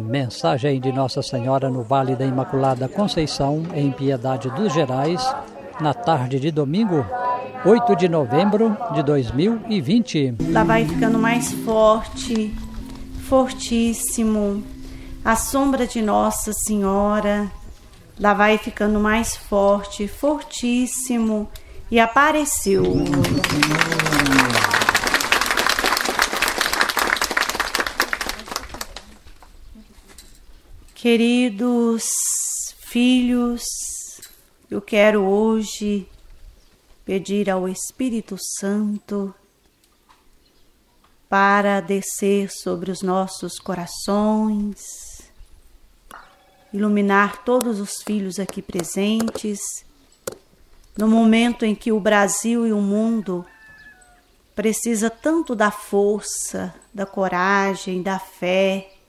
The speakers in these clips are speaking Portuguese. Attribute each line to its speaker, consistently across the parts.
Speaker 1: Mensagem de Nossa Senhora no Vale da Imaculada Conceição, em Piedade dos Gerais, na tarde de domingo, 8 de novembro de 2020.
Speaker 2: Lá vai ficando mais forte, fortíssimo. A sombra de Nossa Senhora, lá vai ficando mais forte, fortíssimo. E apareceu. Queridos filhos, eu quero hoje pedir ao Espírito Santo para descer sobre os nossos corações, iluminar todos os filhos aqui presentes, no momento em que o Brasil e o mundo precisa tanto da força, da coragem, da fé,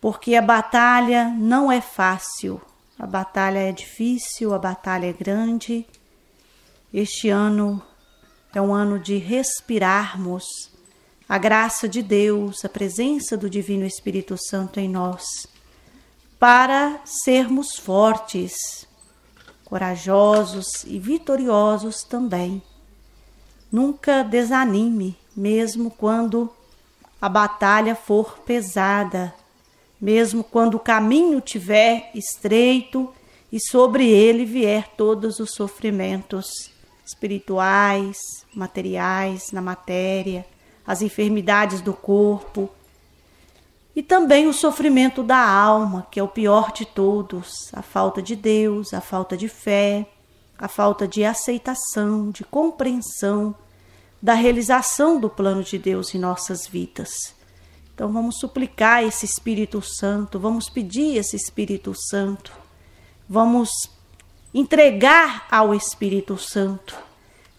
Speaker 2: porque a batalha não é fácil, a batalha é difícil, a batalha é grande. Este ano é um ano de respirarmos a graça de Deus, a presença do Divino Espírito Santo em nós, para sermos fortes, corajosos e vitoriosos também. Nunca desanime, mesmo quando a batalha for pesada, mesmo quando o caminho tiver estreito e sobre ele vier todos os sofrimentos espirituais, materiais, na matéria, as enfermidades do corpo e também o sofrimento da alma, que é o pior de todos, a falta de Deus, a falta de fé, a falta de aceitação, de compreensão da realização do plano de Deus em nossas vidas. Então vamos suplicar esse Espírito Santo, vamos pedir esse Espírito Santo, vamos entregar ao Espírito Santo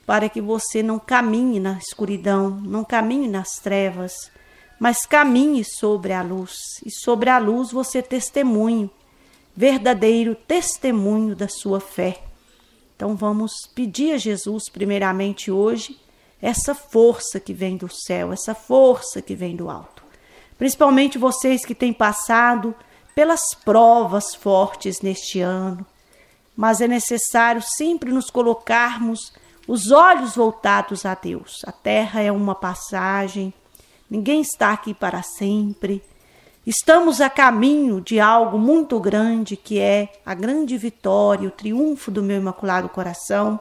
Speaker 2: para que você não caminhe na escuridão, não caminhe nas trevas, mas caminhe sobre a luz. E sobre a luz você testemunho, verdadeiro testemunho da sua fé. Então vamos pedir a Jesus primeiramente hoje essa força que vem do céu, essa força que vem do alto principalmente vocês que têm passado pelas provas fortes neste ano. Mas é necessário sempre nos colocarmos os olhos voltados a Deus. A terra é uma passagem, ninguém está aqui para sempre. Estamos a caminho de algo muito grande que é a grande vitória, o triunfo do meu Imaculado Coração.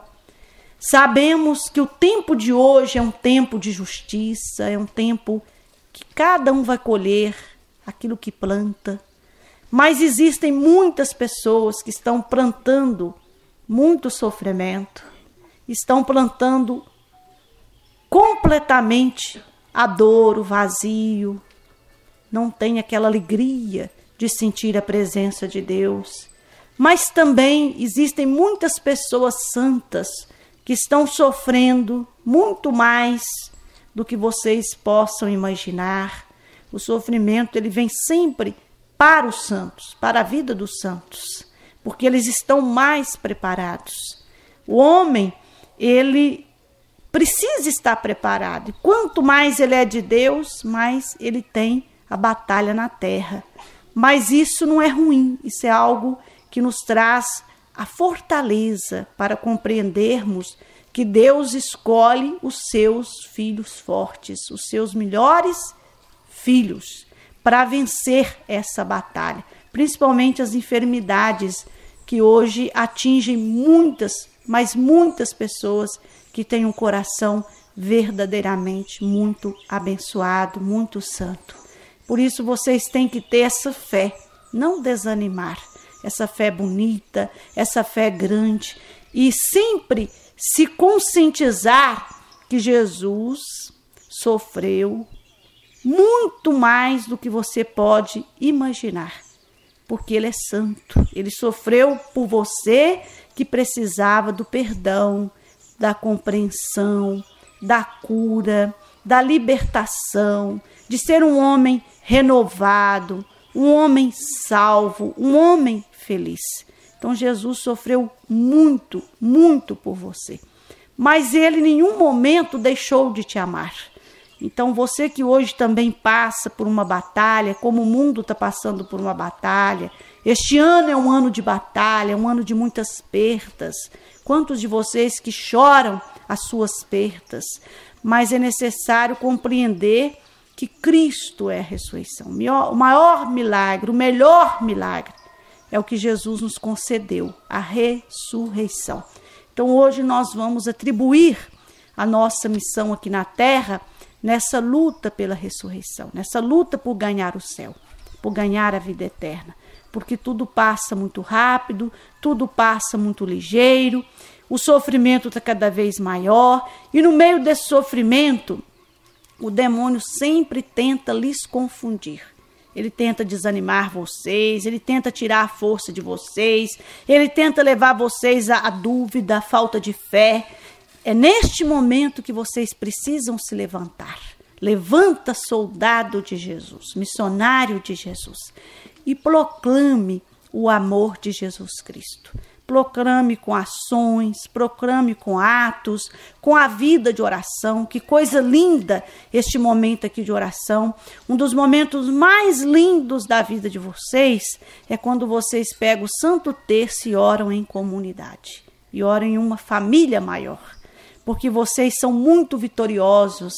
Speaker 2: Sabemos que o tempo de hoje é um tempo de justiça, é um tempo que cada um vai colher aquilo que planta. Mas existem muitas pessoas que estão plantando muito sofrimento, estão plantando completamente a dor, o vazio, não tem aquela alegria de sentir a presença de Deus. Mas também existem muitas pessoas santas que estão sofrendo muito mais do que vocês possam imaginar. O sofrimento ele vem sempre para os santos, para a vida dos santos, porque eles estão mais preparados. O homem, ele precisa estar preparado. E quanto mais ele é de Deus, mais ele tem a batalha na terra. Mas isso não é ruim, isso é algo que nos traz a fortaleza para compreendermos que Deus escolhe os seus filhos fortes, os seus melhores filhos, para vencer essa batalha, principalmente as enfermidades que hoje atingem muitas, mas muitas pessoas que têm um coração verdadeiramente muito abençoado, muito santo. Por isso vocês têm que ter essa fé, não desanimar, essa fé bonita, essa fé grande. E sempre se conscientizar que Jesus sofreu muito mais do que você pode imaginar, porque Ele é santo. Ele sofreu por você que precisava do perdão, da compreensão, da cura, da libertação, de ser um homem renovado, um homem salvo, um homem feliz. Então Jesus sofreu muito, muito por você. Mas ele em nenhum momento deixou de te amar. Então, você que hoje também passa por uma batalha, como o mundo está passando por uma batalha, este ano é um ano de batalha, um ano de muitas perdas. Quantos de vocês que choram as suas perdas? Mas é necessário compreender que Cristo é a ressurreição. O maior milagre, o melhor milagre é o que Jesus nos concedeu, a ressurreição. Então hoje nós vamos atribuir a nossa missão aqui na terra nessa luta pela ressurreição, nessa luta por ganhar o céu, por ganhar a vida eterna. Porque tudo passa muito rápido, tudo passa muito ligeiro, o sofrimento está cada vez maior, e no meio desse sofrimento, o demônio sempre tenta lhes confundir. Ele tenta desanimar vocês, ele tenta tirar a força de vocês, ele tenta levar vocês à, dúvida, à falta de fé. É neste momento que vocês precisam se levantar. Levanta, soldado de Jesus, missionário de Jesus, e proclame o amor de Jesus Cristo proclame com ações, proclame com atos, com a vida de oração. Que coisa linda este momento aqui de oração. Um dos momentos mais lindos da vida de vocês é quando vocês pegam o Santo Terço e oram em comunidade, e oram em uma família maior, porque vocês são muito vitoriosos.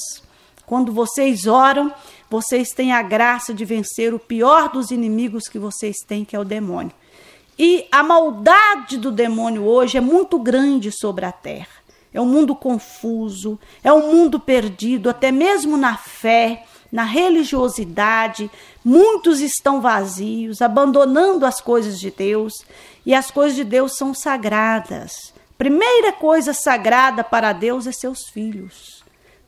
Speaker 2: Quando vocês oram, vocês têm a graça de vencer o pior dos inimigos que vocês têm, que é o demônio. E a maldade do demônio hoje é muito grande sobre a terra. É um mundo confuso, é um mundo perdido, até mesmo na fé, na religiosidade. Muitos estão vazios, abandonando as coisas de Deus, e as coisas de Deus são sagradas. Primeira coisa sagrada para Deus é seus filhos.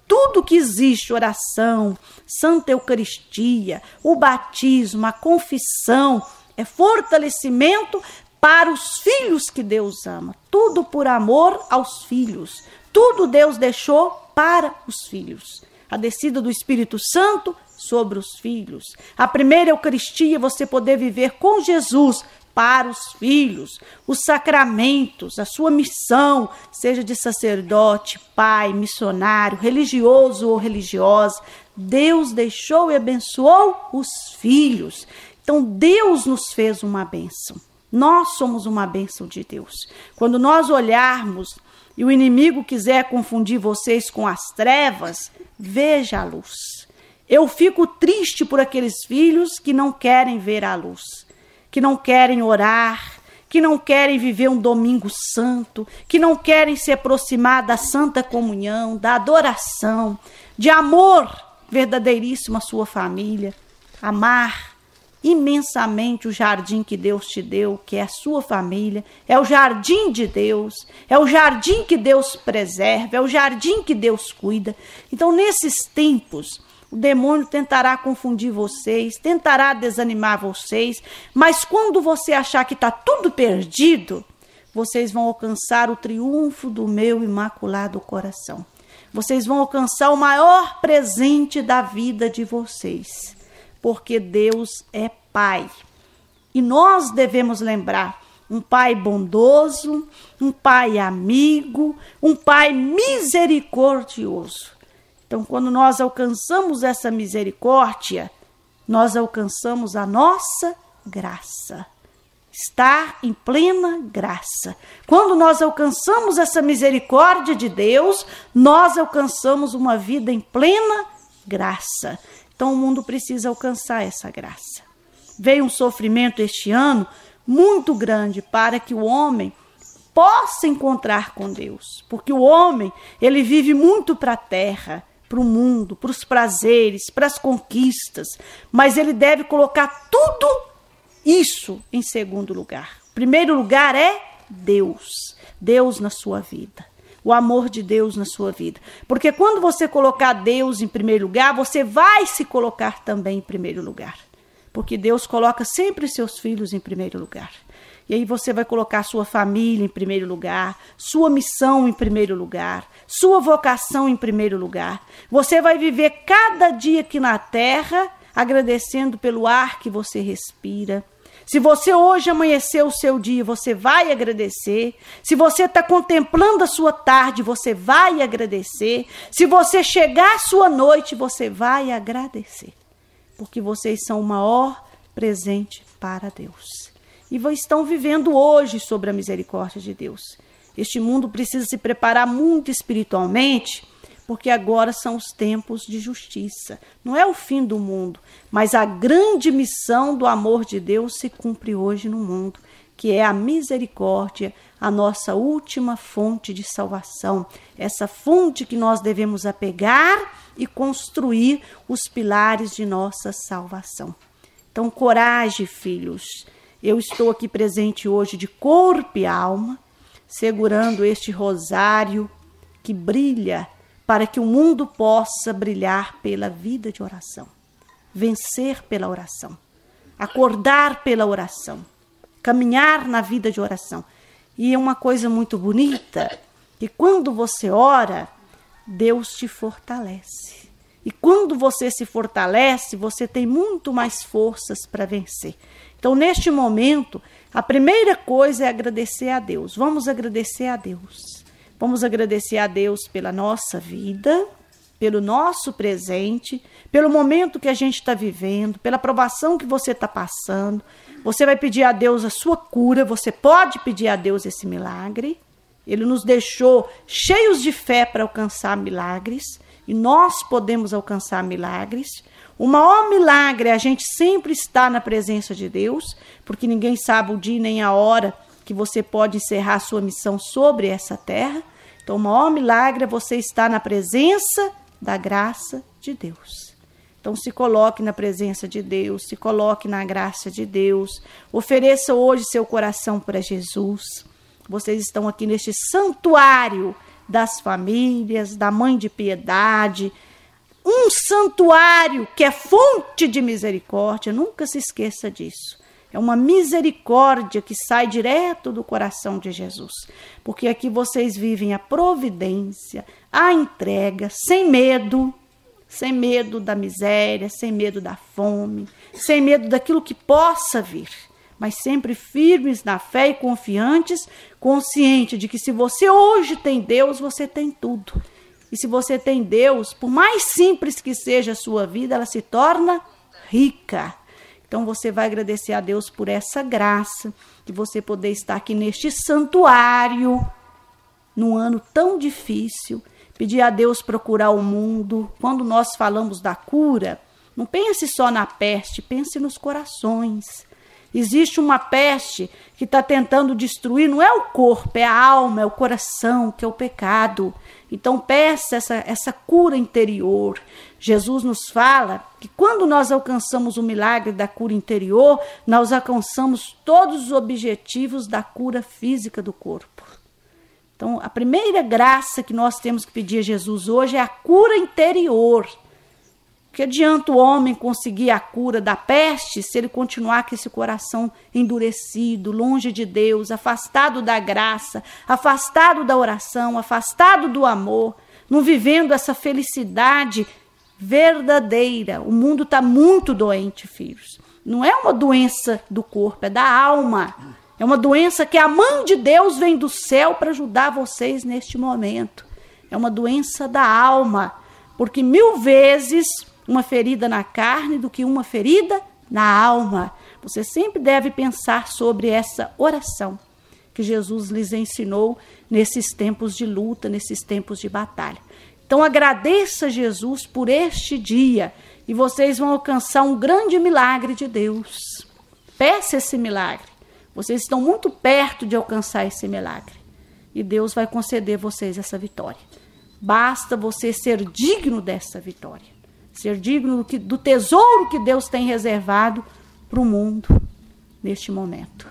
Speaker 2: Tudo que existe, oração, Santa Eucaristia, o batismo, a confissão, é fortalecimento para os filhos que Deus ama. Tudo por amor aos filhos. Tudo Deus deixou para os filhos. A descida do Espírito Santo sobre os filhos. A primeira Eucaristia, você poder viver com Jesus para os filhos, os sacramentos, a sua missão, seja de sacerdote, pai, missionário, religioso ou religiosa. Deus deixou e abençoou os filhos. Então Deus nos fez uma bênção. Nós somos uma bênção de Deus. Quando nós olharmos e o inimigo quiser confundir vocês com as trevas, veja a luz. Eu fico triste por aqueles filhos que não querem ver a luz, que não querem orar, que não querem viver um domingo santo, que não querem se aproximar da santa comunhão, da adoração, de amor verdadeiríssimo à sua família, amar imensamente o jardim que Deus te deu, que é a sua família, é o jardim de Deus, é o jardim que Deus preserva, é o jardim que Deus cuida. Então, nesses tempos, o demônio tentará confundir vocês, tentará desanimar vocês, mas quando você achar que está tudo perdido, vocês vão alcançar o triunfo do meu imaculado coração. Vocês vão alcançar o maior presente da vida de vocês porque Deus é Pai. E nós devemos lembrar um pai bondoso, um pai amigo, um pai misericordioso. Então, quando nós alcançamos essa misericórdia, nós alcançamos a nossa graça. Estar em plena graça. Quando nós alcançamos essa misericórdia de Deus, nós alcançamos uma vida em plena graça. Então o mundo precisa alcançar essa graça. Veio um sofrimento este ano muito grande para que o homem possa encontrar com Deus, porque o homem, ele vive muito para a terra, para o mundo, para os prazeres, para as conquistas, mas ele deve colocar tudo isso em segundo lugar. Primeiro lugar é Deus, Deus na sua vida o amor de Deus na sua vida. Porque quando você colocar Deus em primeiro lugar, você vai se colocar também em primeiro lugar. Porque Deus coloca sempre seus filhos em primeiro lugar. E aí você vai colocar sua família em primeiro lugar, sua missão em primeiro lugar, sua vocação em primeiro lugar. Você vai viver cada dia aqui na terra agradecendo pelo ar que você respira, Se você hoje amanheceu o seu dia, você vai agradecer. Se você está contemplando a sua tarde, você vai agradecer. Se você chegar à sua noite, você vai agradecer. Porque vocês são o maior presente para Deus. E estão vivendo hoje sobre a misericórdia de Deus. Este mundo precisa se preparar muito espiritualmente porque agora são os tempos de justiça. Não é o fim do mundo, mas a grande missão do amor de Deus se cumpre hoje no mundo, que é a misericórdia, a nossa última fonte de salvação, essa fonte que nós devemos apegar e construir os pilares de nossa salvação. Então, coragem, filhos. Eu estou aqui presente hoje de corpo e alma, segurando este rosário que brilha para que o mundo possa brilhar pela vida de oração, vencer pela oração, acordar pela oração, caminhar na vida de oração. E é uma coisa muito bonita que quando você ora, Deus te fortalece. E quando você se fortalece, você tem muito mais forças para vencer. Então, neste momento, a primeira coisa é agradecer a Deus. Vamos agradecer a Deus. Vamos agradecer a Deus pela nossa vida, pelo nosso presente, pelo momento que a gente está vivendo, pela provação que você está passando. Você vai pedir a Deus a sua cura, você pode pedir a Deus esse milagre. Ele nos deixou cheios de fé para alcançar milagres e nós podemos alcançar milagres. O maior milagre é a gente sempre estar na presença de Deus, porque ninguém sabe o dia nem a hora que você pode encerrar sua missão sobre essa terra. Então, o maior milagre é você estar na presença da graça de Deus. Então, se coloque na presença de Deus, se coloque na graça de Deus. Ofereça hoje seu coração para Jesus. Vocês estão aqui neste santuário das famílias, da Mãe de Piedade, um santuário que é fonte de misericórdia. Nunca se esqueça disso. É uma misericórdia que sai direto do coração de Jesus. Porque aqui vocês vivem a providência, a entrega, sem medo, sem medo da miséria, sem medo da fome, sem medo daquilo que possa vir, mas sempre firmes na fé e confiantes, consciente de que se você hoje tem Deus, você tem tudo. E se você tem Deus, por mais simples que seja a sua vida, ela se torna rica. Então você vai agradecer a Deus por essa graça de você poder estar aqui neste santuário num ano tão difícil. Pedir a Deus procurar o mundo. Quando nós falamos da cura, não pense só na peste, pense nos corações. Existe uma peste que está tentando destruir, não é o corpo, é a alma, é o coração, que é o pecado. Então peça essa, essa cura interior. Jesus nos fala que quando nós alcançamos o milagre da cura interior, nós alcançamos todos os objetivos da cura física do corpo. Então, a primeira graça que nós temos que pedir a Jesus hoje é a cura interior. Que adianta o homem conseguir a cura da peste se ele continuar com esse coração endurecido, longe de Deus, afastado da graça, afastado da oração, afastado do amor, não vivendo essa felicidade verdadeira. O mundo está muito doente, filhos. Não é uma doença do corpo, é da alma. É uma doença que a mão de Deus vem do céu para ajudar vocês neste momento. É uma doença da alma, porque mil vezes uma ferida na carne do que uma ferida na alma. Você sempre deve pensar sobre essa oração que Jesus lhes ensinou nesses tempos de luta, nesses tempos de batalha. Então agradeça a Jesus por este dia e vocês vão alcançar um grande milagre de Deus. Peça esse milagre. Vocês estão muito perto de alcançar esse milagre. E Deus vai conceder vocês essa vitória. Basta você ser digno dessa vitória ser digno do, que, do tesouro que Deus tem reservado para o mundo neste momento.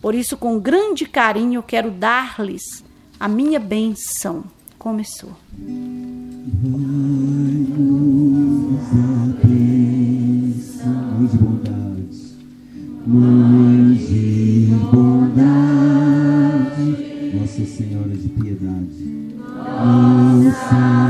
Speaker 2: Por isso, com grande carinho, eu quero dar-lhes a minha benção. Começou.
Speaker 3: Mãe de bondade, Nossa Senhora de piedade, Nossa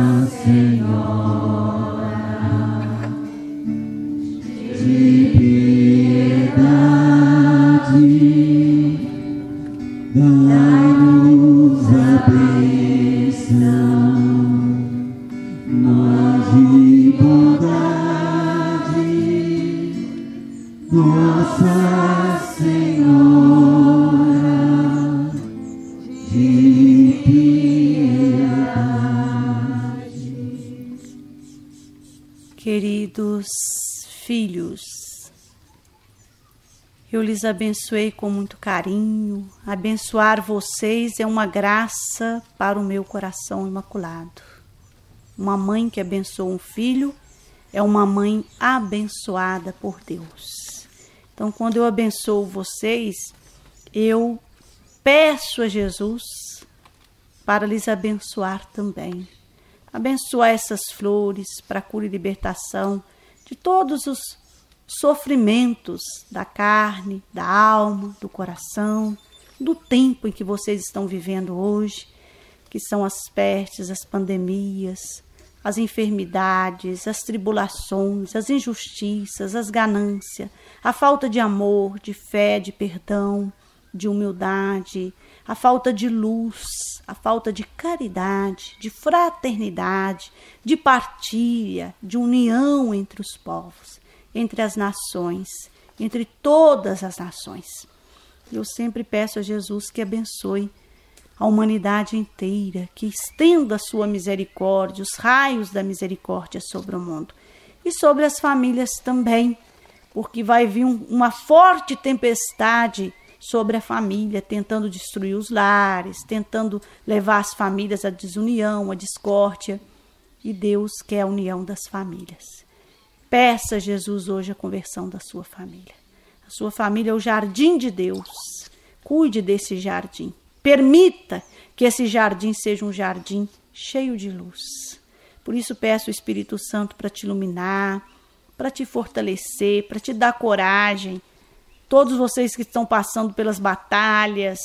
Speaker 2: lhes abençoei com muito carinho. Abençoar vocês é uma graça para o meu coração imaculado. Uma mãe que abençoa um filho é uma mãe abençoada por Deus. Então, quando eu abençoo vocês, eu peço a Jesus para lhes abençoar também. Abençoar essas flores para cura e libertação de todos os sofrimentos da carne, da alma, do coração, do tempo em que vocês estão vivendo hoje, que são as pestes, as pandemias, as enfermidades, as tribulações, as injustiças, as ganâncias, a falta de amor, de fé, de perdão, de humildade, a falta de luz, a falta de caridade, de fraternidade, de partilha, de união entre os povos entre as nações, entre todas as nações. Eu sempre peço a Jesus que abençoe a humanidade inteira, que estenda a sua misericórdia, os raios da misericórdia sobre o mundo e sobre as famílias também, porque vai vir um, uma forte tempestade sobre a família, tentando destruir os lares, tentando levar as famílias à desunião, à discórdia. E Deus quer a união das famílias. Peça a Jesus hoje a conversão da sua família. A sua família é o jardim de Deus. Cuide desse jardim. Permita que esse jardim seja um jardim cheio de luz. Por isso peço o Espírito Santo para te iluminar, para te fortalecer, para te dar coragem. Todos vocês que estão passando pelas batalhas,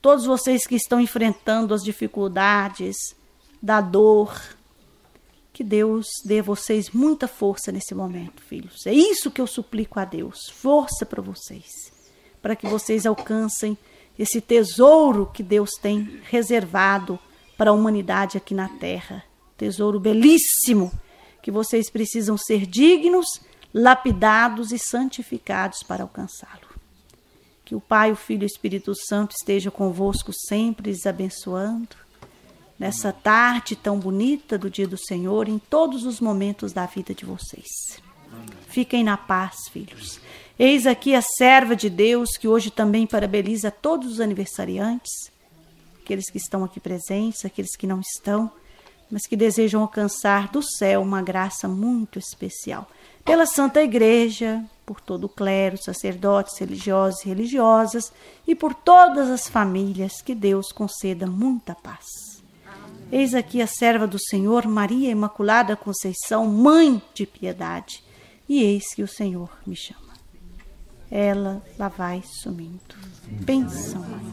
Speaker 2: todos vocês que estão enfrentando as dificuldades da dor, que Deus dê a vocês muita força nesse momento, filhos. É isso que eu suplico a Deus. Força para vocês. Para que vocês alcancem esse tesouro que Deus tem reservado para a humanidade aqui na terra. Tesouro belíssimo que vocês precisam ser dignos, lapidados e santificados para alcançá-lo. Que o Pai, o Filho e o Espírito Santo esteja convosco sempre, lhes abençoando nessa tarde tão bonita do dia do Senhor, em todos os momentos da vida de vocês. Fiquem na paz, filhos. Eis aqui a serva de Deus que hoje também parabeniza todos os aniversariantes, aqueles que estão aqui presentes, aqueles que não estão, mas que desejam alcançar do céu uma graça muito especial. Pela Santa Igreja, por todo o clero, sacerdotes, religiosos e religiosas e por todas as famílias, que Deus conceda muita paz. Eis aqui a serva do Senhor, Maria Imaculada Conceição, mãe de piedade. E eis que o Senhor me chama. Ela lá vai sumindo. Pensam, mãe.